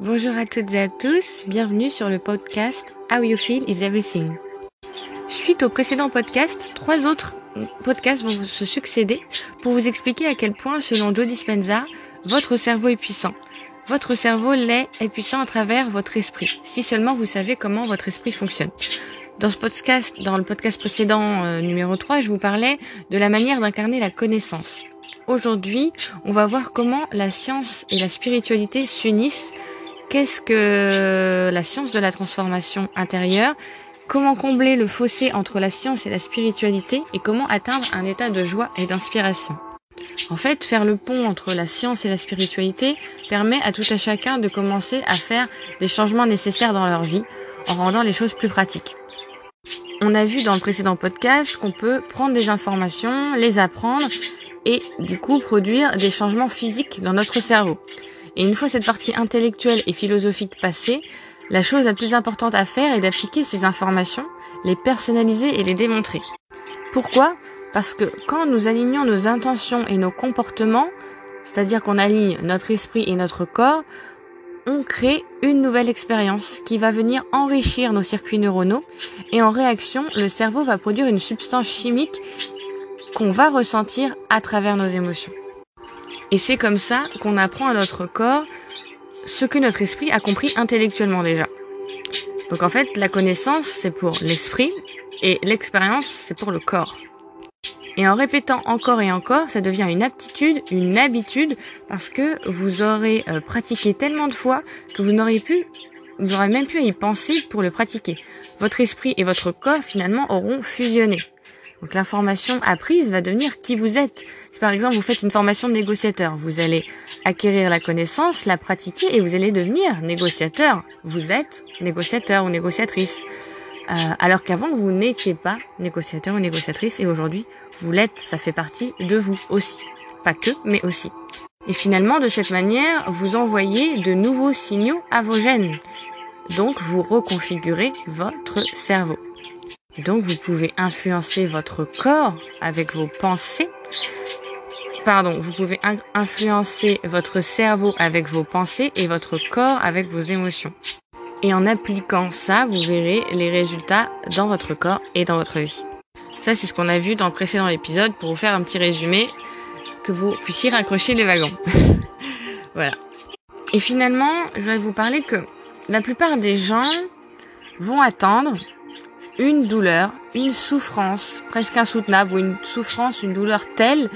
Bonjour à toutes et à tous, bienvenue sur le podcast How You Feel is Everything. Suite au précédent podcast, trois autres podcasts vont se succéder pour vous expliquer à quel point, selon Joe Dispenza, votre cerveau est puissant. Votre cerveau l'est est puissant à travers votre esprit, si seulement vous savez comment votre esprit fonctionne. Dans ce podcast, dans le podcast précédent euh, numéro 3, je vous parlais de la manière d'incarner la connaissance. Aujourd'hui, on va voir comment la science et la spiritualité s'unissent. Qu'est-ce que la science de la transformation intérieure? Comment combler le fossé entre la science et la spiritualité? Et comment atteindre un état de joie et d'inspiration? En fait, faire le pont entre la science et la spiritualité permet à tout à chacun de commencer à faire des changements nécessaires dans leur vie en rendant les choses plus pratiques. On a vu dans le précédent podcast qu'on peut prendre des informations, les apprendre et du coup produire des changements physiques dans notre cerveau. Et une fois cette partie intellectuelle et philosophique passée, la chose la plus importante à faire est d'appliquer ces informations, les personnaliser et les démontrer. Pourquoi? Parce que quand nous alignons nos intentions et nos comportements, c'est-à-dire qu'on aligne notre esprit et notre corps, on crée une nouvelle expérience qui va venir enrichir nos circuits neuronaux et en réaction, le cerveau va produire une substance chimique qu'on va ressentir à travers nos émotions. Et c'est comme ça qu'on apprend à notre corps ce que notre esprit a compris intellectuellement déjà. Donc en fait, la connaissance, c'est pour l'esprit et l'expérience, c'est pour le corps. Et en répétant encore et encore, ça devient une aptitude, une habitude, parce que vous aurez euh, pratiqué tellement de fois que vous n'aurez pu, vous aurez même pu y penser pour le pratiquer. Votre esprit et votre corps finalement auront fusionné. Donc l'information apprise va devenir qui vous êtes. Si par exemple vous faites une formation de négociateur, vous allez acquérir la connaissance, la pratiquer et vous allez devenir négociateur. Vous êtes négociateur ou négociatrice. Euh, alors qu'avant vous n'étiez pas négociateur ou négociatrice et aujourd'hui vous l'êtes, ça fait partie de vous aussi. Pas que, mais aussi. Et finalement, de cette manière, vous envoyez de nouveaux signaux à vos gènes. Donc, vous reconfigurez votre cerveau. Donc vous pouvez influencer votre corps avec vos pensées. Pardon, vous pouvez influencer votre cerveau avec vos pensées et votre corps avec vos émotions. Et en appliquant ça, vous verrez les résultats dans votre corps et dans votre vie. Ça, c'est ce qu'on a vu dans le précédent épisode pour vous faire un petit résumé que vous puissiez raccrocher les wagons. voilà. Et finalement, je vais vous parler que la plupart des gens vont attendre une douleur, une souffrance presque insoutenable ou une souffrance, une douleur telle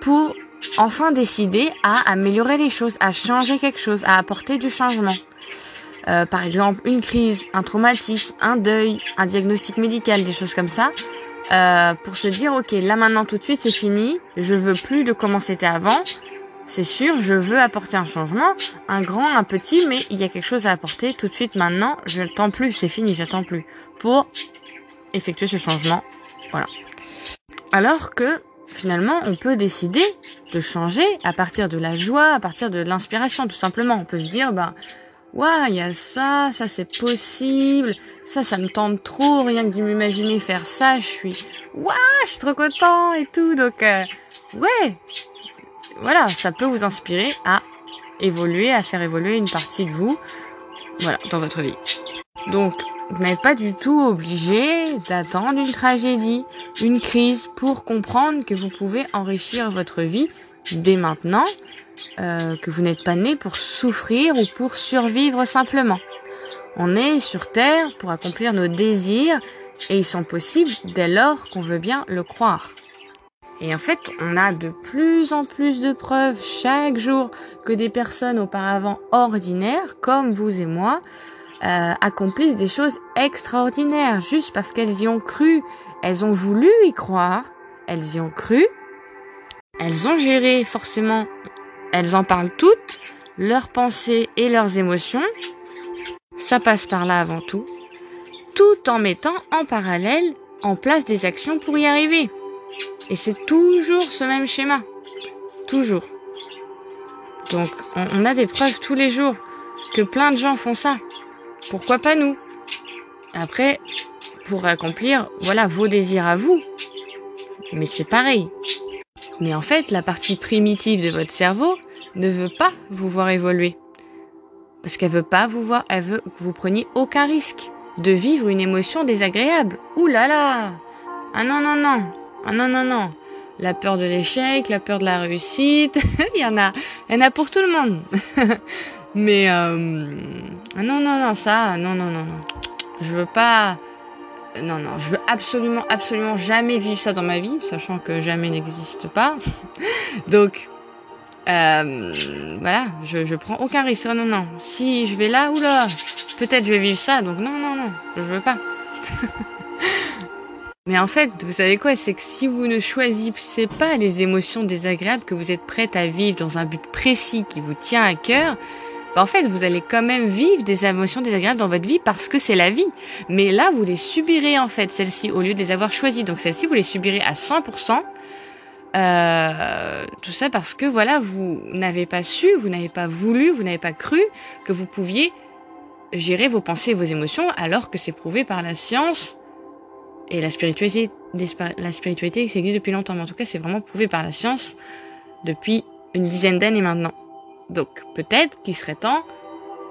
pour enfin décider à améliorer les choses, à changer quelque chose, à apporter du changement. Euh, par exemple, une crise, un traumatisme, un deuil, un diagnostic médical, des choses comme ça, euh, pour se dire ok, là maintenant tout de suite c'est fini, je veux plus de comment c'était avant, c'est sûr, je veux apporter un changement, un grand, un petit, mais il y a quelque chose à apporter tout de suite maintenant. Je n'attends plus, c'est fini, j'attends plus pour effectuer ce changement. Voilà. Alors que finalement, on peut décider de changer à partir de la joie, à partir de l'inspiration, tout simplement. On peut se dire, ben, waouh, il y a ça, ça c'est possible, ça, ça me tente trop, rien que de m'imaginer faire ça, je suis, waouh, je suis trop content et tout, donc, euh, ouais, voilà, ça peut vous inspirer à évoluer, à faire évoluer une partie de vous, voilà, dans votre vie. Donc, vous n'êtes pas du tout obligé d'attendre une tragédie, une crise pour comprendre que vous pouvez enrichir votre vie dès maintenant, euh, que vous n'êtes pas né pour souffrir ou pour survivre simplement. On est sur Terre pour accomplir nos désirs et ils sont possibles dès lors qu'on veut bien le croire. Et en fait, on a de plus en plus de preuves chaque jour que des personnes auparavant ordinaires, comme vous et moi, euh, accomplissent des choses extraordinaires juste parce qu'elles y ont cru. Elles ont voulu y croire, elles y ont cru, elles ont géré forcément, elles en parlent toutes, leurs pensées et leurs émotions. Ça passe par là avant tout, tout en mettant en parallèle en place des actions pour y arriver. Et c'est toujours ce même schéma. Toujours. Donc, on, a des preuves tous les jours que plein de gens font ça. Pourquoi pas nous? Après, pour accomplir, voilà, vos désirs à vous. Mais c'est pareil. Mais en fait, la partie primitive de votre cerveau ne veut pas vous voir évoluer. Parce qu'elle veut pas vous voir, elle veut que vous preniez aucun risque de vivre une émotion désagréable. Ouh là là Ah non, non, non Ah non, non, non La peur de l'échec, la peur de la réussite, il y en a, il y en a pour tout le monde. Mais, euh... ah non, non, non, ça, non, non, non, non. Je veux pas... Non, non, je veux absolument, absolument jamais vivre ça dans ma vie, sachant que jamais n'existe pas. Donc, euh, voilà, je, je prends aucun risque. Non, non, Si je vais là, oula, peut-être je vais vivre ça. Donc non, non, non, je veux pas. Mais en fait, vous savez quoi C'est que si vous ne choisissez pas les émotions désagréables que vous êtes prête à vivre dans un but précis qui vous tient à cœur, bah, en fait, vous allez quand même vivre des émotions désagréables dans votre vie parce que c'est la vie. Mais là, vous les subirez en fait, celles-ci, au lieu de les avoir choisies. Donc celles-ci, vous les subirez à 100%. Euh, tout ça parce que voilà, vous n'avez pas su, vous n'avez pas voulu, vous n'avez pas cru que vous pouviez gérer vos pensées et vos émotions alors que c'est prouvé par la science et la spiritualité. La spiritualité ça existe depuis longtemps, mais en tout cas c'est vraiment prouvé par la science depuis une dizaine d'années maintenant. Donc peut-être qu'il serait temps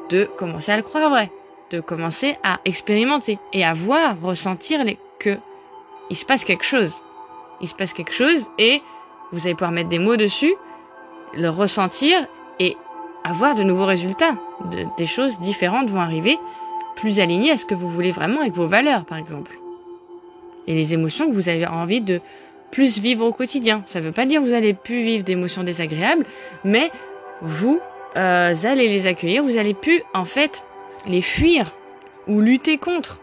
de commencer à le croire vrai, de commencer à expérimenter et à voir, ressentir les, que il se passe quelque chose il se passe quelque chose et vous allez pouvoir mettre des mots dessus, le ressentir et avoir de nouveaux résultats. des choses différentes vont arriver, plus alignées à ce que vous voulez vraiment avec vos valeurs, par exemple. Et les émotions que vous avez envie de plus vivre au quotidien. Ça ne veut pas dire que vous allez plus vivre d'émotions désagréables, mais vous euh, allez les accueillir, vous allez plus en fait les fuir ou lutter contre.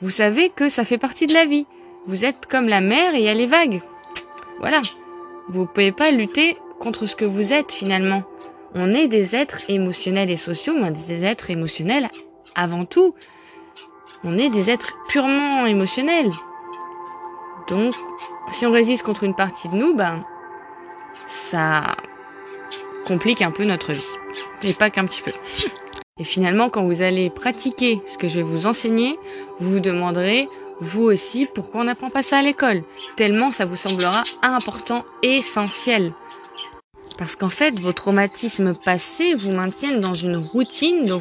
Vous savez que ça fait partie de la vie. Vous êtes comme la mer et il y a les vagues. Voilà. Vous pouvez pas lutter contre ce que vous êtes finalement. On est des êtres émotionnels et sociaux, mais des êtres émotionnels avant tout. On est des êtres purement émotionnels. Donc, si on résiste contre une partie de nous, ben, ça complique un peu notre vie. Et pas qu'un petit peu. Et finalement, quand vous allez pratiquer ce que je vais vous enseigner, vous vous demanderez vous aussi, pourquoi on n'apprend pas ça à l'école? Tellement ça vous semblera important, essentiel. Parce qu'en fait, vos traumatismes passés vous maintiennent dans une routine dont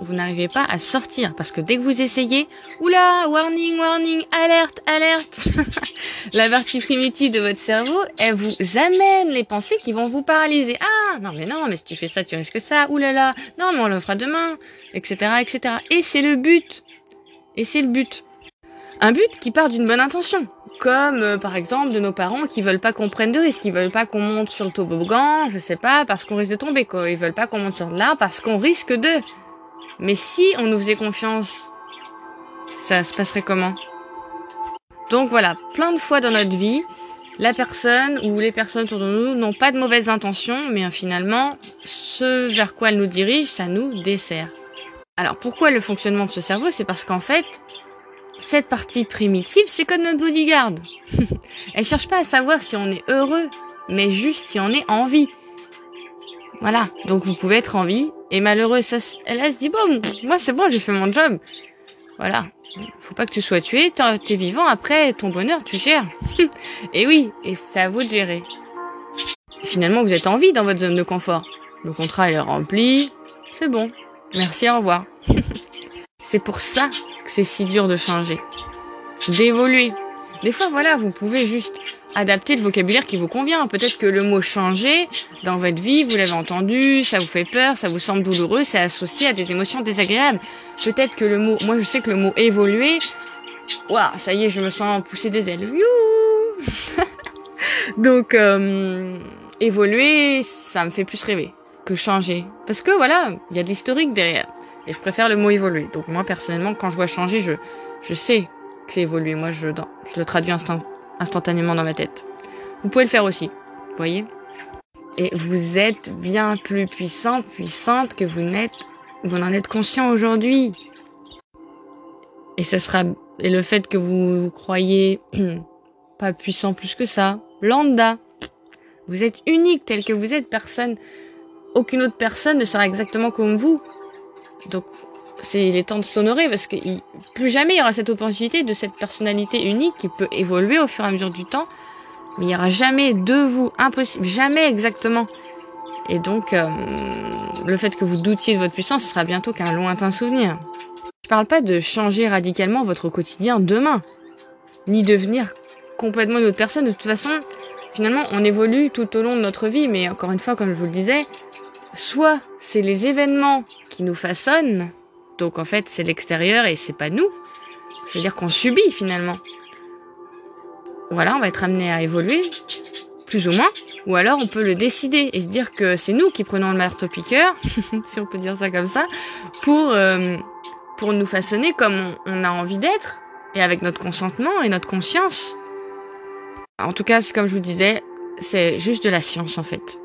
vous, n'arrivez pas à sortir. Parce que dès que vous essayez, oula, warning, warning, alerte, alerte, la partie primitive de votre cerveau, elle vous amène les pensées qui vont vous paralyser. Ah, non mais non, mais si tu fais ça, tu risques ça, oulala, non mais on le fera demain, etc., etc. Et c'est le but. Et c'est le but. Un but qui part d'une bonne intention. Comme euh, par exemple de nos parents qui veulent pas qu'on prenne de risques, qui veulent pas qu'on monte sur le toboggan, je sais pas, parce qu'on risque de tomber quoi. Ils veulent pas qu'on monte sur l'arbre parce qu'on risque de. Mais si on nous faisait confiance, ça se passerait comment? Donc voilà, plein de fois dans notre vie, la personne ou les personnes autour de nous n'ont pas de mauvaises intentions, mais finalement, ce vers quoi elles nous dirigent, ça nous dessert. Alors pourquoi le fonctionnement de ce cerveau? C'est parce qu'en fait, cette partie primitive, c'est comme notre bodyguard. elle cherche pas à savoir si on est heureux, mais juste si on est en vie. Voilà. Donc vous pouvez être en vie et malheureux, elle se dit bon, moi c'est bon, j'ai fait mon job. Voilà. Faut pas que tu sois tué, t'es vivant. Après, ton bonheur, tu gères. et oui, et c'est à vous de gérer. Finalement, vous êtes en vie dans votre zone de confort. Le contrat est rempli. C'est bon. Merci, au revoir. c'est pour ça c'est si dur de changer, d'évoluer. Des fois, voilà, vous pouvez juste adapter le vocabulaire qui vous convient. Peut-être que le mot changer dans votre vie, vous l'avez entendu, ça vous fait peur, ça vous semble douloureux, c'est associé à des émotions désagréables. Peut-être que le mot, moi je sais que le mot évoluer, waouh, ça y est, je me sens pousser des ailes. Donc euh, évoluer, ça me fait plus rêver que changer, parce que voilà, il y a de l'historique derrière. Et je préfère le mot évoluer. Donc moi personnellement, quand je vois changer, je, je sais que c'est évoluer. Moi, je, je le traduis instantanément dans ma tête. Vous pouvez le faire aussi. Vous voyez? Et vous êtes bien plus puissant, puissante que vous n'êtes, vous en êtes conscient aujourd'hui. Et ça sera, et le fait que vous, vous croyez pas puissant plus que ça, lambda. Vous êtes unique tel que vous êtes, personne, aucune autre personne ne sera exactement comme vous. Donc, c'est il est temps de s'honorer parce que plus jamais il y aura cette opportunité de cette personnalité unique qui peut évoluer au fur et à mesure du temps. Mais il y aura jamais de vous, impossible, jamais exactement. Et donc, euh, le fait que vous doutiez de votre puissance, ce sera bientôt qu'un lointain souvenir. Je parle pas de changer radicalement votre quotidien demain, ni devenir complètement une autre personne. De toute façon, finalement, on évolue tout au long de notre vie, mais encore une fois, comme je vous le disais, soit c'est les événements qui nous façonnent, donc en fait c'est l'extérieur et c'est pas nous. C'est-à-dire qu'on subit finalement. Voilà, on va être amené à évoluer, plus ou moins, ou alors on peut le décider et se dire que c'est nous qui prenons le marteau-piqueur, si on peut dire ça comme ça, pour, euh, pour nous façonner comme on, a envie d'être, et avec notre consentement et notre conscience. En tout cas, comme je vous disais, c'est juste de la science en fait.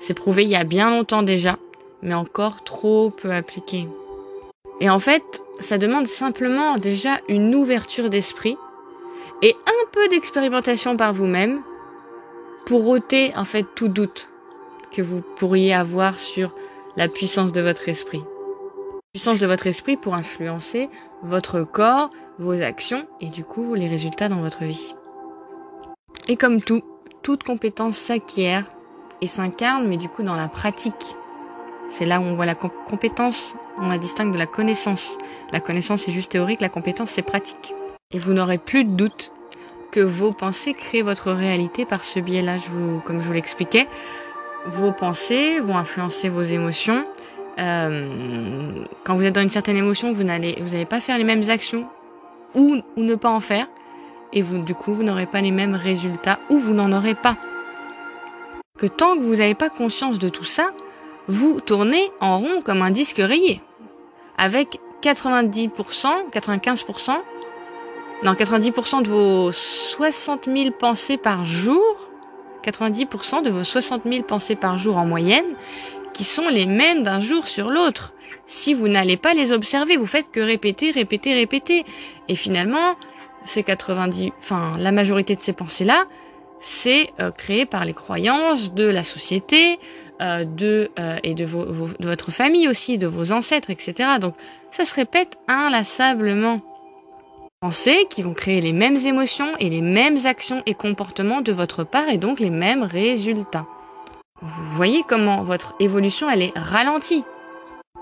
C'est prouvé il y a bien longtemps déjà, mais encore trop peu appliqué. Et en fait, ça demande simplement déjà une ouverture d'esprit et un peu d'expérimentation par vous-même pour ôter en fait tout doute que vous pourriez avoir sur la puissance de votre esprit. Puissance de votre esprit pour influencer votre corps, vos actions et du coup les résultats dans votre vie. Et comme tout, toute compétence s'acquiert et s'incarne mais du coup dans la pratique. C'est là où on voit la compétence, on la distingue de la connaissance. La connaissance est juste théorique, la compétence c'est pratique. Et vous n'aurez plus de doute que vos pensées créent votre réalité par ce biais-là, vous, comme je vous l'expliquais. Vos pensées vont influencer vos émotions. Euh, quand vous êtes dans une certaine émotion, vous n'allez, vous n'allez pas faire les mêmes actions ou, ou ne pas en faire. Et vous, du coup, vous n'aurez pas les mêmes résultats ou vous n'en aurez pas. Que tant que vous n'avez pas conscience de tout ça, vous tournez en rond comme un disque rayé. Avec 90%, 95% non, 90% de vos 60 000 pensées par jour, 90% de vos 60 000 pensées par jour en moyenne, qui sont les mêmes d'un jour sur l'autre. Si vous n'allez pas les observer, vous faites que répéter, répéter, répéter. Et finalement, ces 90, enfin, la majorité de ces pensées-là, c'est euh, créé par les croyances de la société, euh, de euh, et de, de votre famille aussi, de vos ancêtres, etc. Donc, ça se répète inlassablement pensées qui vont créer les mêmes émotions et les mêmes actions et comportements de votre part et donc les mêmes résultats. Vous voyez comment votre évolution elle est ralentie.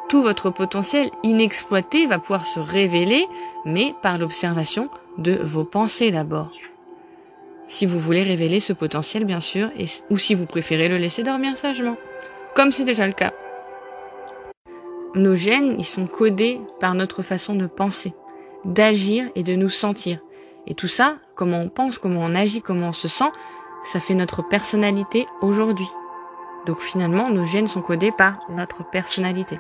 Tout votre potentiel inexploité va pouvoir se révéler, mais par l'observation de vos pensées d'abord. Si vous voulez révéler ce potentiel, bien sûr, ou si vous préférez le laisser dormir sagement, comme c'est déjà le cas. Nos gènes, ils sont codés par notre façon de penser d'agir et de nous sentir. Et tout ça, comment on pense, comment on agit, comment on se sent, ça fait notre personnalité aujourd'hui. Donc finalement, nos gènes sont codés par notre personnalité.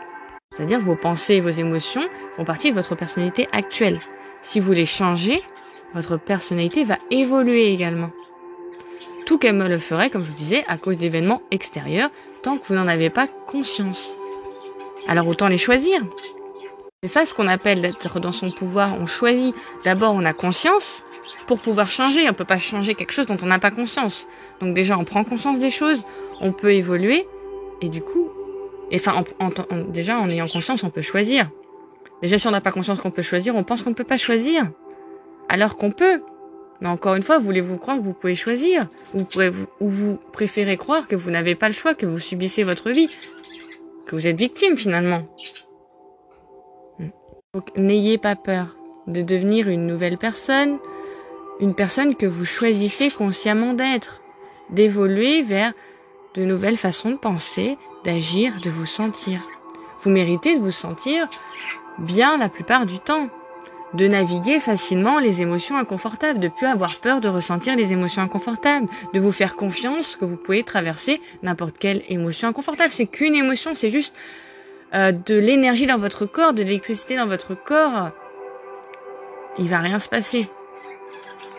C'est-à-dire vos pensées et vos émotions font partie de votre personnalité actuelle. Si vous les changez, votre personnalité va évoluer également. Tout comme le ferait, comme je vous disais, à cause d'événements extérieurs, tant que vous n'en avez pas conscience. Alors autant les choisir. C'est ça ce qu'on appelle d'être dans son pouvoir. On choisit. D'abord, on a conscience pour pouvoir changer. On peut pas changer quelque chose dont on n'a pas conscience. Donc déjà, on prend conscience des choses, on peut évoluer, et du coup, enfin, déjà en ayant conscience, on peut choisir. Déjà, si on n'a pas conscience qu'on peut choisir, on pense qu'on ne peut pas choisir, alors qu'on peut. Mais encore une fois, voulez-vous croire que vous pouvez choisir, ou vous, ou vous préférez croire que vous n'avez pas le choix, que vous subissez votre vie, que vous êtes victime finalement. Donc n'ayez pas peur de devenir une nouvelle personne, une personne que vous choisissez consciemment d'être, d'évoluer vers de nouvelles façons de penser, d'agir, de vous sentir. Vous méritez de vous sentir bien la plupart du temps, de naviguer facilement les émotions inconfortables, de plus avoir peur de ressentir les émotions inconfortables, de vous faire confiance que vous pouvez traverser n'importe quelle émotion inconfortable. C'est qu'une émotion, c'est juste euh, de l'énergie dans votre corps, de l'électricité dans votre corps, il va rien se passer.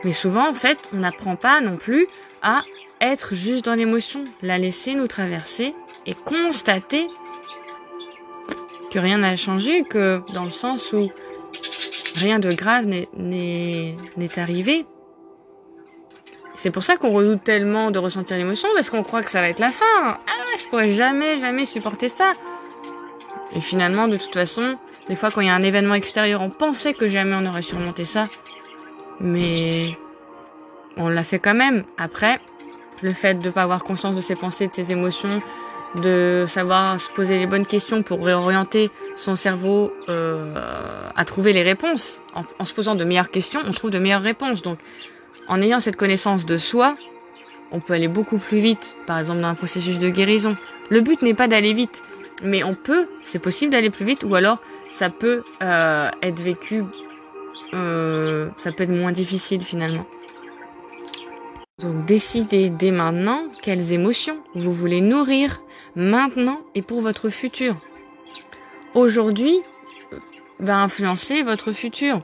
Mais souvent, en fait, on n'apprend pas non plus à être juste dans l'émotion, la laisser nous traverser et constater que rien n'a changé, que dans le sens où rien de grave n'est arrivé. C'est pour ça qu'on redoute tellement de ressentir l'émotion, parce qu'on croit que ça va être la fin. Ah, je pourrais jamais, jamais supporter ça. Et finalement, de toute façon, des fois quand il y a un événement extérieur, on pensait que jamais on aurait surmonté ça. Mais on l'a fait quand même. Après, le fait de ne pas avoir conscience de ses pensées, de ses émotions, de savoir se poser les bonnes questions pour réorienter son cerveau euh, à trouver les réponses. En, se posant de meilleures questions, on trouve de meilleures réponses. Donc, en ayant cette connaissance de soi, on peut aller beaucoup plus vite, par exemple dans un processus de guérison. Le but n'est pas d'aller vite, mais on peut, c'est possible d'aller plus vite, ou alors ça peut euh, être vécu, euh, ça peut être moins difficile finalement. Donc décidez dès maintenant quelles émotions vous voulez nourrir maintenant et pour votre futur. Aujourd'hui va influencer votre futur.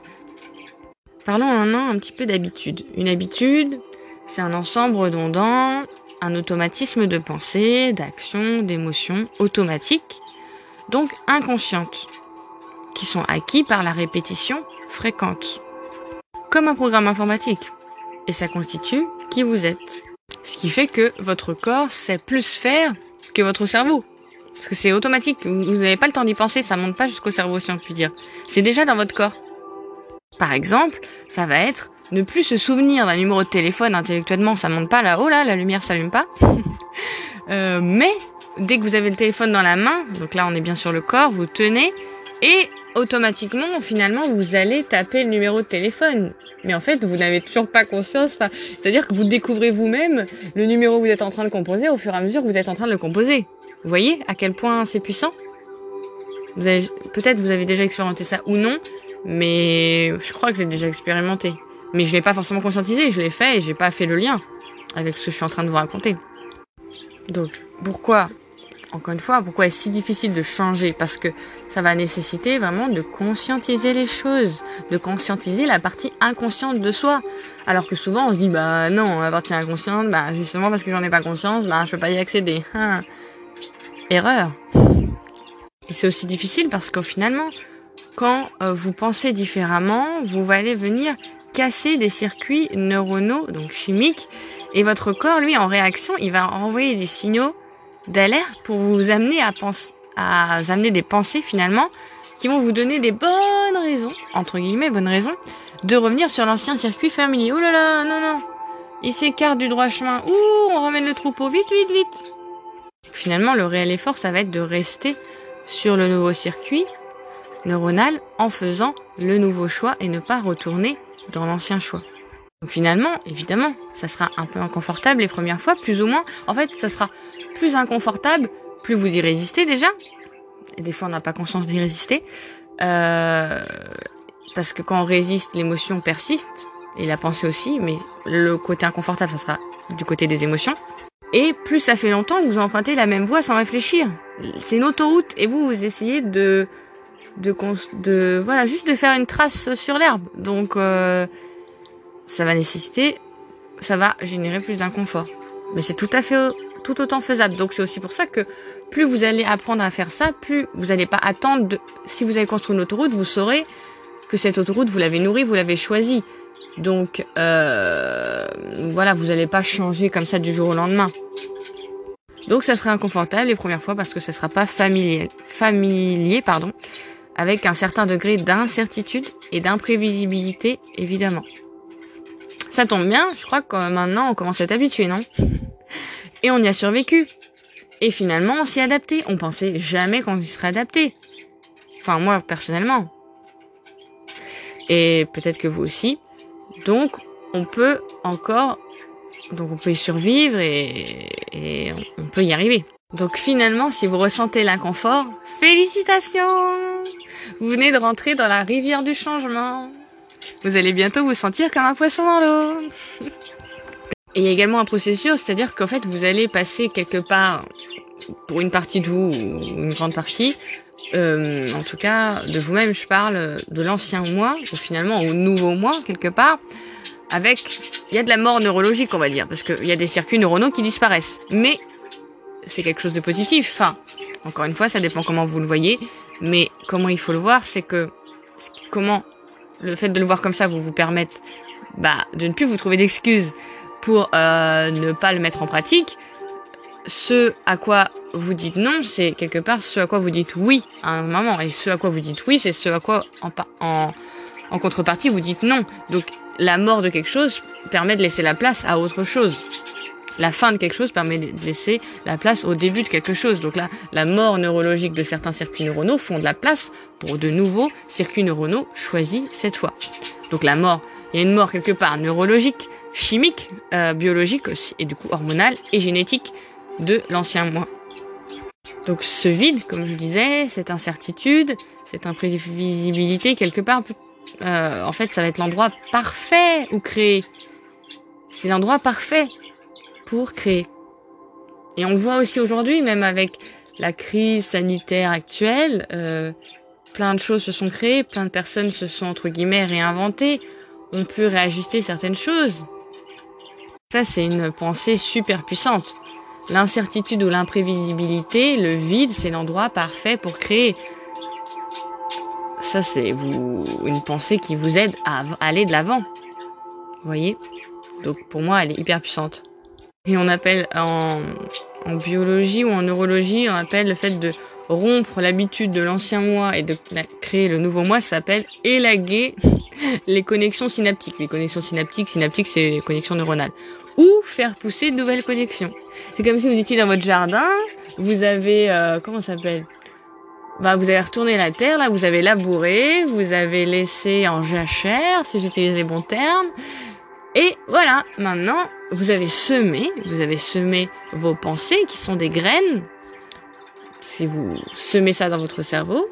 Parlons maintenant un petit peu d'habitude. Une habitude, c'est un ensemble redondant, un automatisme de pensée, d'action, d'émotions automatiques, donc inconscientes, qui sont acquis par la répétition fréquente. Comme un programme informatique. Et ça constitue qui vous êtes. Ce qui fait que votre corps sait plus faire que votre cerveau. Parce que c'est automatique, vous n'avez pas le temps d'y penser, ça monte pas jusqu'au cerveau si on peut dire. C'est déjà dans votre corps. Par exemple, ça va être ne plus se souvenir d'un numéro de téléphone intellectuellement, ça monte pas là-haut là, la lumière s'allume pas. euh, mais dès que vous avez le téléphone dans la main, donc là on est bien sur le corps, vous tenez et automatiquement finalement vous allez taper le numéro de téléphone. Mais en fait, vous n'avez toujours pas conscience. C'est-à-dire que vous découvrez vous-même le numéro que vous êtes en train de composer au fur et à mesure que vous êtes en train de le composer. Vous voyez à quel point c'est puissant? Peut-être vous avez déjà expérimenté ça ou non, mais je crois que j'ai déjà expérimenté. Mais je l'ai pas forcément conscientisé, je l'ai fait et j'ai pas fait le lien avec ce que je suis en train de vous raconter. Donc, pourquoi, encore une fois, pourquoi est-ce si difficile de changer? Parce que ça va nécessiter vraiment de conscientiser les choses, de conscientiser la partie inconsciente de soi. Alors que souvent on se dit, bah non, la partie inconsciente, bah justement parce que j'en ai pas conscience, bah je peux pas y accéder. Hein? Erreur. Et c'est aussi difficile parce qu'au finalement, quand euh, vous pensez différemment, vous allez venir casser des circuits neuronaux, donc chimiques, et votre corps, lui, en réaction, il va envoyer des signaux d'alerte pour vous amener à penser, à amener des pensées finalement, qui vont vous donner des bonnes raisons, entre guillemets, bonnes raisons, de revenir sur l'ancien circuit familier. Oh là là, non, non, il s'écarte du droit chemin. Ouh, on ramène le troupeau, vite, vite, vite. Finalement, le réel effort, ça va être de rester sur le nouveau circuit neuronal en faisant le nouveau choix et ne pas retourner dans l'ancien choix. Finalement, évidemment, ça sera un peu inconfortable les premières fois, plus ou moins. En fait, ça sera plus inconfortable, plus vous y résistez déjà. Et des fois, on n'a pas conscience d'y résister. Euh, parce que quand on résiste, l'émotion persiste, et la pensée aussi, mais le côté inconfortable, ça sera du côté des émotions. Et plus ça fait longtemps que vous empruntez la même voie sans réfléchir. C'est une autoroute, et vous, vous essayez de de, de voilà juste de faire une trace sur l'herbe. Donc euh, ça va nécessiter, ça va générer plus d'inconfort. Mais c'est tout à fait tout autant faisable. Donc c'est aussi pour ça que plus vous allez apprendre à faire ça, plus vous n'allez pas attendre. De, si vous avez construit une autoroute, vous saurez que cette autoroute vous l'avez nourrie, vous l'avez choisie. Donc euh, voilà, vous n'allez pas changer comme ça du jour au lendemain. Donc ça sera inconfortable les premières fois parce que ça sera pas familier, familier pardon, avec un certain degré d'incertitude et d'imprévisibilité, évidemment. Ça tombe bien, je crois que maintenant on commence à être habitué, non? Et on y a survécu. Et finalement, on s'y adapté. On pensait jamais qu'on y serait adapté. Enfin, moi, personnellement. Et peut-être que vous aussi. Donc, on peut encore... Donc, on peut y survivre et on peut y arriver. Donc, finalement, si vous ressentez l'inconfort, félicitations vous venez de rentrer dans la rivière du changement. Vous allez bientôt vous sentir comme un poisson dans l'eau. Et il y a également un processus, c'est-à-dire qu'en fait, vous allez passer quelque part, pour une partie de vous, ou une grande partie, euh, en tout cas, de vous-même, je parle de l'ancien moi, ou finalement au nouveau moi, quelque part, avec, il y a de la mort neurologique, on va dire, parce qu'il y a des circuits neuronaux qui disparaissent. Mais, c'est quelque chose de positif. Enfin, encore une fois, ça dépend comment vous le voyez. Mais comment il faut le voir, c'est que comment le fait de le voir comme ça vous vous permettre bah, de ne plus vous trouver d'excuses pour euh, ne pas le mettre en pratique. Ce à quoi vous dites non, c'est quelque part ce à quoi vous dites oui à un moment. Et ce à quoi vous dites oui, c'est ce à quoi en, en, en contrepartie vous dites non. Donc la mort de quelque chose permet de laisser la place à autre chose. la fin de quelque chose permet de laisser la place au début de quelque chose. Donc là, la mort neurologique de certains circuits neuronaux font de la place pour de nouveaux circuits neuronaux choisis cette fois. Donc la mort, il y a une mort quelque part neurologique, chimique, euh, biologique aussi, et du coup hormonale et génétique de l'ancien moi. Donc ce vide, comme je disais, cette incertitude, cette imprévisibilité quelque part, euh, en fait, ça va être l'endroit parfait où créer. C'est l'endroit parfait pour créer. Et on voit aussi aujourd'hui, même avec la crise sanitaire actuelle, euh, plein de choses se sont créées, plein de personnes se sont entre guillemets réinventées, on peut réajuster certaines choses. Ça, c'est une pensée super puissante. L'incertitude ou l'imprévisibilité, le vide, c'est l'endroit parfait pour créer. Ça, c'est une pensée qui vous aide à aller de l'avant. Vous voyez? Donc pour moi, elle est hyper puissante. Et on appelle en, en biologie ou en neurologie, on appelle le fait de rompre l'habitude de l'ancien moi et de créer le nouveau moi, s'appelle élaguer les connexions synaptiques. Les connexions synaptiques, synaptiques, c'est les connexions neuronales. Ou faire pousser de nouvelles connexions. C'est comme si vous étiez dans votre jardin, vous avez, euh, comment ça s'appelle? Bah, vous avez retourné la terre, là, vous avez labouré, vous avez laissé en jachère, si j'utilise les bons termes. Et voilà, maintenant, vous avez semé, vous avez semé vos pensées qui sont des graines. Si vous semez ça dans votre cerveau,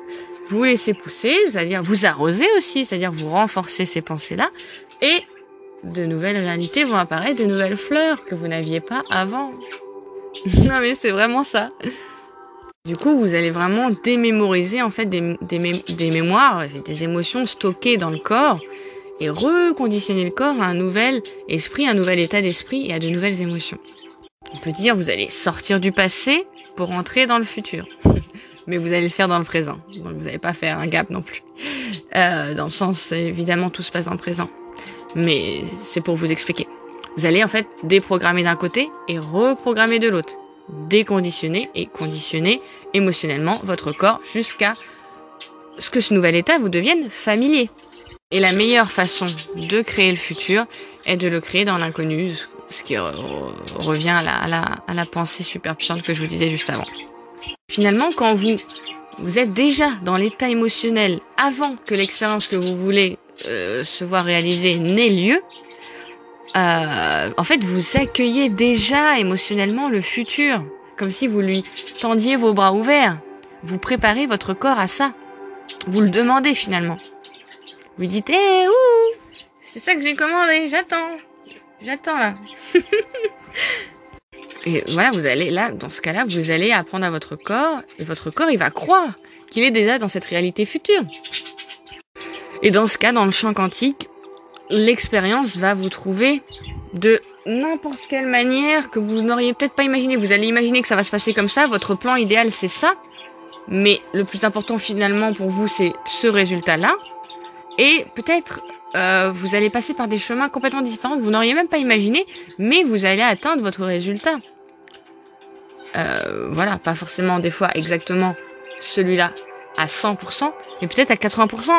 vous laissez pousser, c'est-à-dire vous arrosez aussi, c'est-à-dire vous renforcez ces pensées-là, et de nouvelles réalités vont apparaître, de nouvelles fleurs que vous n'aviez pas avant. non mais c'est vraiment ça. Du coup, vous allez vraiment démémoriser en fait des, des, mémoires, des émotions stockées dans le corps et reconditionner le corps à un nouvel esprit, un nouvel état d'esprit et à de nouvelles émotions. On peut dire vous allez sortir du passé pour entrer dans le futur. Mais vous allez le faire dans le présent. Donc vous n'allez pas faire un gap non plus. Euh, dans le sens, évidemment, tout se passe dans le présent. Mais c'est pour vous expliquer. Vous allez en fait déprogrammer d'un côté et reprogrammer de l'autre déconditionner et conditionner émotionnellement votre corps jusqu'à ce que ce nouvel état vous devienne familier. Et la meilleure façon de créer le futur est de le créer dans l'inconnu, ce qui revient à la, à, la, à pensée que je vous disais juste avant. Finalement, quand vous, vous êtes déjà dans l'état émotionnel avant que l'expérience que vous voulez euh, se voir réaliser n'ait lieu, euh, en fait, vous accueillez déjà émotionnellement le futur, comme si vous lui tendiez vos bras ouverts. Vous préparez votre corps à ça. Vous le demandez finalement. Vous dites, eh, ouh, c'est ça que j'ai commandé, j'attends. J'attends là. et voilà, vous allez là, dans ce cas-là, vous allez apprendre à votre corps, et votre corps, il va croire qu'il est déjà dans cette réalité future. Et dans ce cas, dans le champ quantique, l'expérience va vous trouver de n'importe quelle manière que vous n'auriez peut-être pas imaginé. Vous allez imaginer que ça va se passer comme ça, votre plan idéal c'est ça, mais le plus important finalement pour vous c'est ce résultat-là. Et peut-être euh, vous allez passer par des chemins complètement différents que vous n'auriez même pas imaginé, mais vous allez atteindre votre résultat. Euh, voilà, pas forcément des fois exactement celui-là à 100%, mais peut-être à 80%.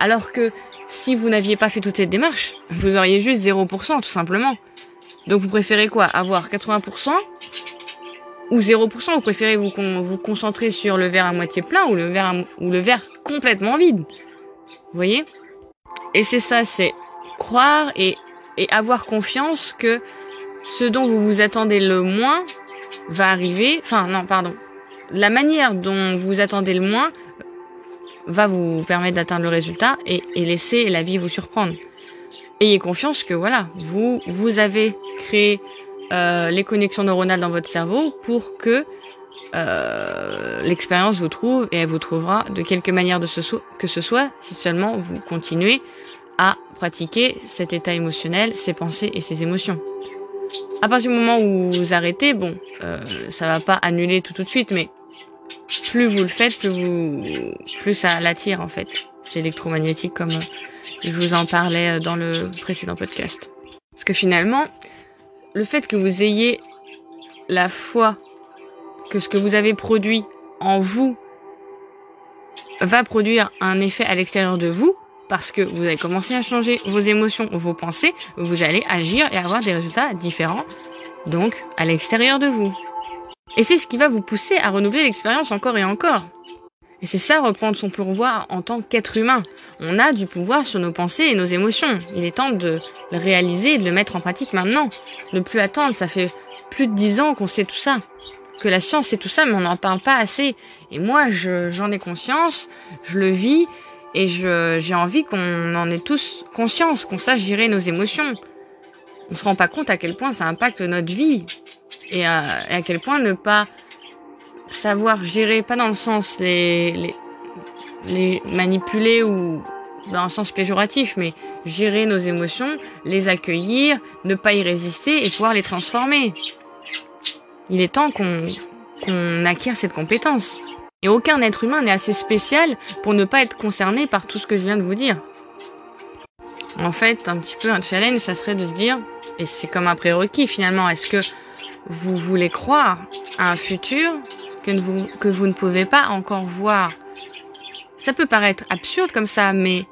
Alors que si vous n'aviez pas fait toute cette démarche, vous auriez juste 0% tout simplement. Donc vous préférez quoi? Avoir 80% ou 0% Vous préférez vous, vous concentrer sur le verre à moitié plein ou le verre, ou le verre complètement vide? Vous voyez? Et c'est ça, c'est croire et, et avoir confiance que ce dont vous vous attendez le moins va arriver. Enfin non, pardon. La manière dont vous attendez le moins va vous permettre d'atteindre le résultat et, et laisser la vie vous surprendre. Ayez confiance que voilà, vous vous avez créé euh, les connexions neuronales dans votre cerveau pour que euh, l'expérience vous trouve et elle vous trouvera de quelque manière que ce soit si seulement vous continuez à pratiquer cet état émotionnel, ses pensées et ses émotions. À partir du moment où vous arrêtez, bon, euh, ça va pas annuler tout tout de suite, mais plus vous le faites, plus vous, plus ça l'attire en fait. C'est électromagnétique comme je vous en parlais dans le précédent podcast. Parce que finalement, le fait que vous ayez la foi que ce que vous avez produit en vous va produire un effet à l'extérieur de vous, parce que vous allez commencer à changer vos émotions, vos pensées, vous allez agir et avoir des résultats différents donc à l'extérieur de vous. Et c'est ce qui va vous pousser à renouveler l'expérience encore et encore. Et c'est ça reprendre son pouvoir en tant qu'être humain. On a du pouvoir sur nos pensées et nos émotions. Il est temps de le réaliser de le mettre en pratique maintenant. Ne plus attendre, ça fait plus de dix ans qu'on sait tout ça. Que la science sait tout ça, mais on n'en parle pas assez. Et moi, j'en ai conscience, je le vis, et j'ai envie qu'on en ait tous conscience, qu'on sache gérer nos émotions. On se rend pas compte à quel point ça impacte notre vie. Et à, et quel point ne pas savoir gérer, pas dans le sens les, les manipuler ou dans un sens péjoratif, mais gérer nos émotions, les accueillir, ne pas y résister et pouvoir les transformer. Il est temps qu'on qu'on acquiert cette compétence. Et aucun être humain n'est assez spécial pour ne pas être concerné par tout ce que je viens de vous dire. En fait, un petit peu un challenge, ça serait de se dire, et c'est comme un prérequis finalement, est-ce que vous voulez croire à un futur que vous, que vous ne pouvez pas encore voir? Ça peut paraître absurde comme ça, mais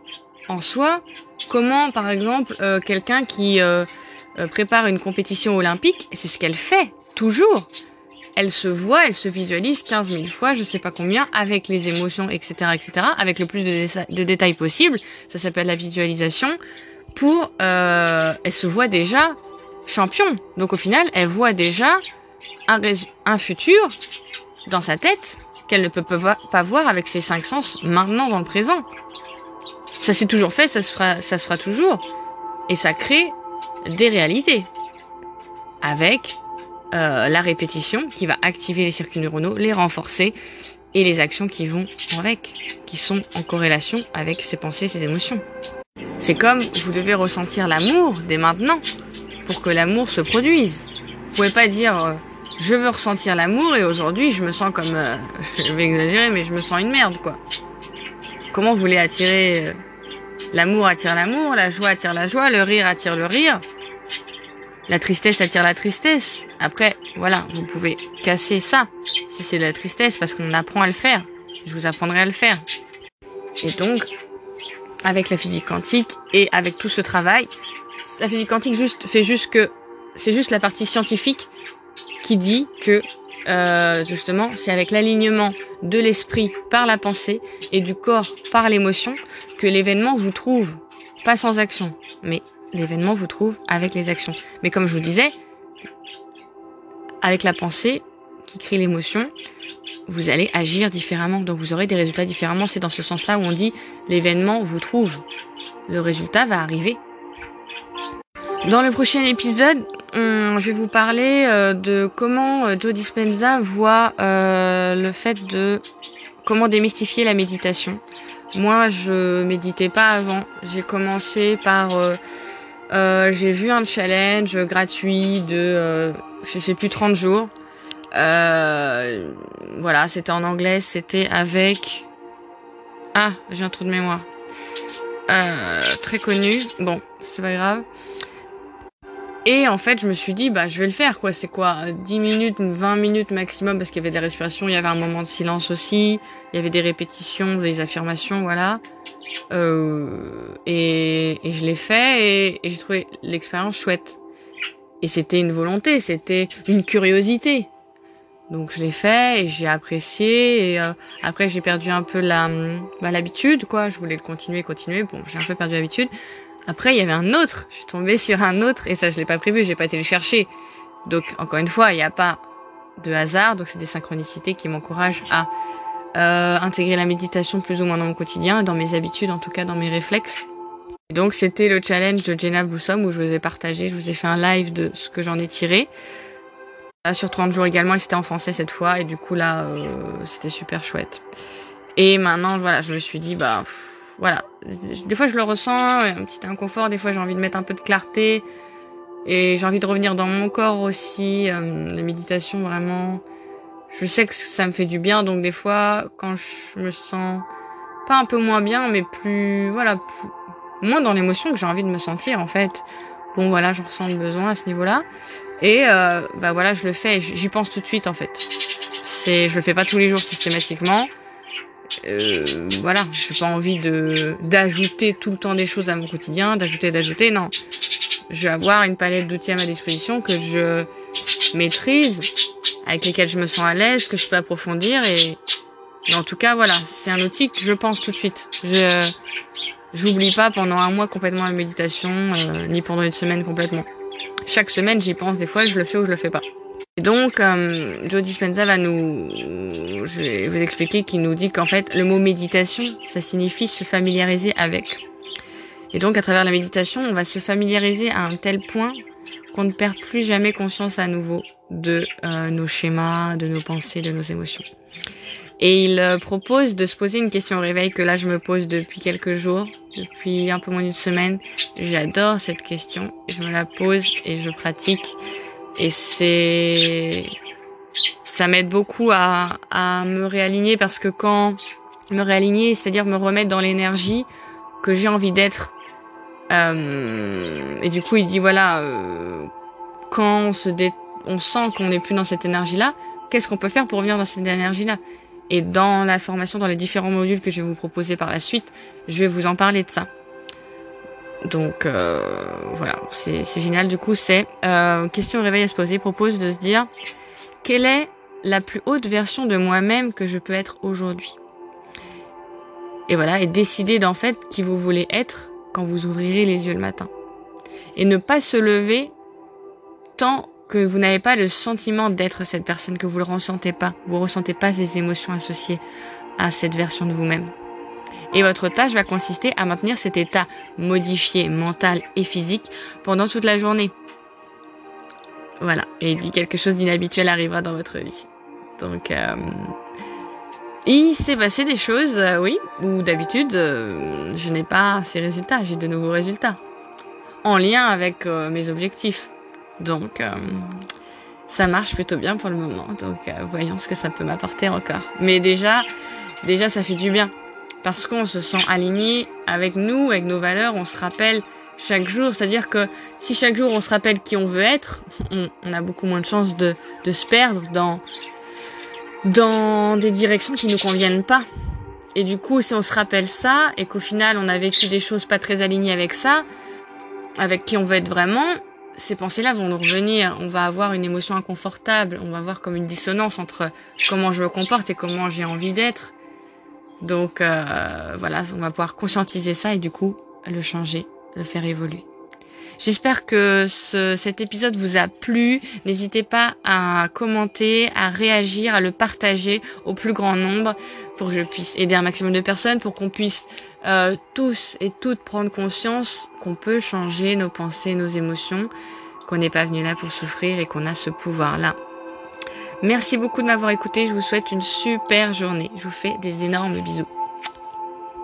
en soi, comment par exemple euh, quelqu'un qui euh, euh, prépare une compétition olympique, c'est ce qu'elle fait toujours, elle se voit, elle se visualise 15 000 fois, je sais pas combien, avec les émotions, etc., etc., avec le plus de, détails possible. Ça s'appelle la visualisation. Pour, euh, elle se voit déjà champion. Donc au final, elle voit déjà un, un futur dans sa tête qu'elle ne peut pas voir avec ses cinq sens maintenant dans le présent. Ça s'est toujours fait, ça se fera, ça se fera toujours. Et ça crée des réalités. Avec euh, la répétition qui va activer les circuits neuronaux, les renforcer et les actions qui vont avec, qui sont en corrélation avec ses pensées, ses émotions. C'est comme vous devez ressentir l'amour dès maintenant pour que l'amour se produise. Vous pouvez pas dire euh, je veux ressentir l'amour et aujourd'hui je me sens comme, euh, je vais exagérer, mais je me sens une merde quoi. Comment vous voulez attirer l'amour attire l'amour, la joie attire la joie, le rire attire le rire, la tristesse attire la tristesse. Après, voilà, vous pouvez casser ça si c'est de la tristesse parce qu'on apprend à le faire. Je vous apprendrai à le faire. Et donc, avec la physique quantique et avec tout ce travail, la physique quantique juste fait juste que c'est juste la partie scientifique qui dit que euh, justement c'est avec l'alignement de l'esprit par la pensée et du corps par l'émotion que l'événement vous trouve pas sans action, mais l'événement vous trouve avec les actions. Mais comme je vous disais, avec la pensée qui crée l'émotion, vous allez agir différemment, donc vous aurez des résultats différemment. C'est dans ce sens-là où on dit l'événement vous trouve. Le résultat va arriver. Dans le prochain épisode, je vais vous parler euh, de comment euh, Joe Dispenza voit euh, le fait de comment démystifier la méditation. Moi, je méditais pas avant. J'ai commencé par j'ai vu un challenge gratuit de je sais plus 30 jours. voilà, c'était en anglais, c'était avec ah, j'ai un trou de mémoire. très connu. Bon, c'est pas grave. Et en fait, je me suis dit, bah, je vais le faire, quoi. C'est quoi 10 minutes ou 20 minutes maximum parce qu'il y avait des respirations, il y avait un moment de silence aussi, il y avait des répétitions, des affirmations, voilà. Euh, et, et, je l'ai fait et, et j'ai trouvé l'expérience chouette. Et c'était une volonté, c'était une curiosité. Donc je l'ai fait et j'ai apprécié. Et euh, après j'ai perdu un peu la bah, l'habitude, quoi. Je voulais continuer, continuer. Bon, j'ai un peu perdu l'habitude. Après, il y avait un autre. Je suis tombée sur un autre et ça, je l'ai pas prévu. J'ai pas été le chercher. Donc, encore une fois, il n'y a pas de hasard. Donc, c'est des synchronicités qui m'encouragent à euh, intégrer la méditation plus ou moins dans mon quotidien, dans mes habitudes, en tout cas dans mes réflexes. Donc, c'était le challenge de Jenna Blossom où je vous ai partagé, je vous ai fait un live de ce que j'en ai tiré. Là, sur 30 jours également, et c'était en français cette fois. Et du coup, là, euh, c'était super chouette. Et maintenant, voilà, je me suis dit, bah voilà. Des fois, je le ressens, un petit inconfort. Des fois, j'ai envie de mettre un peu de clarté. Et j'ai envie de revenir dans mon corps aussi. Euh, la méditation, vraiment. Je sais que ça me fait du bien. Donc, des fois, quand je me sens pas un peu moins bien, mais plus, voilà, moins dans l'émotion que j'ai envie de me sentir, en fait. Bon, voilà, je ressens le besoin à ce niveau-là. Et, euh, bah voilà, je le fais. J'y pense tout de suite, en fait. C'est, je le fais pas tous les jours systématiquement euh, voilà, j'ai pas envie de d'ajouter tout le temps des choses à mon quotidien, d'ajouter, d'ajouter. Non, je vais avoir une palette d'outils à ma disposition que je maîtrise, avec lesquelles je me sens à l'aise, que je peux approfondir et, en tout cas voilà, c'est un outil que je pense tout de suite. Je j'oublie pas pendant un mois complètement la méditation, euh, ni pendant une semaine complètement. Chaque semaine j'y pense des fois, je le fais ou je le fais pas. Et donc, euh, Joe Dispenza va nous, je vais vous expliquer qu'il nous dit qu'en fait, le mot méditation, ça signifie se familiariser avec. Et donc, à travers la méditation, on va se familiariser à un tel point qu'on ne perd plus jamais conscience à nouveau de euh, nos schémas, de nos pensées, de nos émotions. Et il euh, propose de se poser une question au réveil que là je me pose depuis quelques jours, depuis un peu moins d'une semaine. J'adore cette question, je me la pose et je pratique. Et c'est, ça m'aide beaucoup à, à me réaligner parce que quand me réaligner, c'est-à-dire me remettre dans l'énergie que j'ai envie d'être. Euh, et du coup, il dit voilà, euh, quand on se dé on sent qu'on n'est plus dans cette énergie-là, qu'est-ce qu'on peut faire pour revenir dans cette énergie-là? Et dans la formation, dans les différents modules que je vais vous proposer par la suite, je vais vous en parler de ça. Donc euh, voilà, c'est génial. Du coup, c'est euh, question réveil à se poser. Propose de se dire quelle est la plus haute version de moi-même que je peux être aujourd'hui? Et voilà, et décider d'en fait qui vous voulez être quand vous ouvrirez les yeux le matin. Et ne pas se lever tant que vous n'avez pas le sentiment d'être cette personne, que vous le ressentez pas. Vous ressentez pas les émotions associées à cette version de vous-même. Et votre tâche va consister à maintenir cet état modifié mental et physique pendant toute la journée. Voilà. Et il dit quelque chose d'inhabituel arrivera dans votre vie. Donc, euh, il s'est passé des choses, euh, oui, où d'habitude, euh, je n'ai pas ces résultats. J'ai de nouveaux résultats. En lien avec mes objectifs. Donc, ça marche plutôt bien pour le moment. Donc, voyons ce que ça peut m'apporter encore. Mais déjà, déjà, ça fait du bien parce qu'on se sent aligné avec nous, avec nos valeurs, on se rappelle chaque jour. C'est-à-dire que si chaque jour on se rappelle qui on veut être, on, a beaucoup moins de chances de, de, se perdre dans, dans des directions qui nous conviennent pas. Et du coup, si on se rappelle ça et qu'au final on a vécu des choses pas très alignées avec ça, avec qui on veut être vraiment, ces pensées-là vont nous revenir. On va avoir une émotion inconfortable. On va avoir comme une dissonance entre comment je me comporte et comment j'ai envie d'être. Donc euh, voilà, on va pouvoir conscientiser ça et du coup le changer, le faire évoluer. J'espère que ce, cet épisode vous a plu. N'hésitez pas à commenter, à réagir, à le partager au plus grand nombre pour que je puisse aider un maximum de personnes, pour qu'on puisse euh, tous et toutes prendre conscience qu'on peut changer nos pensées, nos émotions, qu'on n'est pas venu là pour souffrir et qu'on a ce pouvoir-là Merci beaucoup de m'avoir écouté. Je vous souhaite une super journée. Je vous fais des énormes bisous.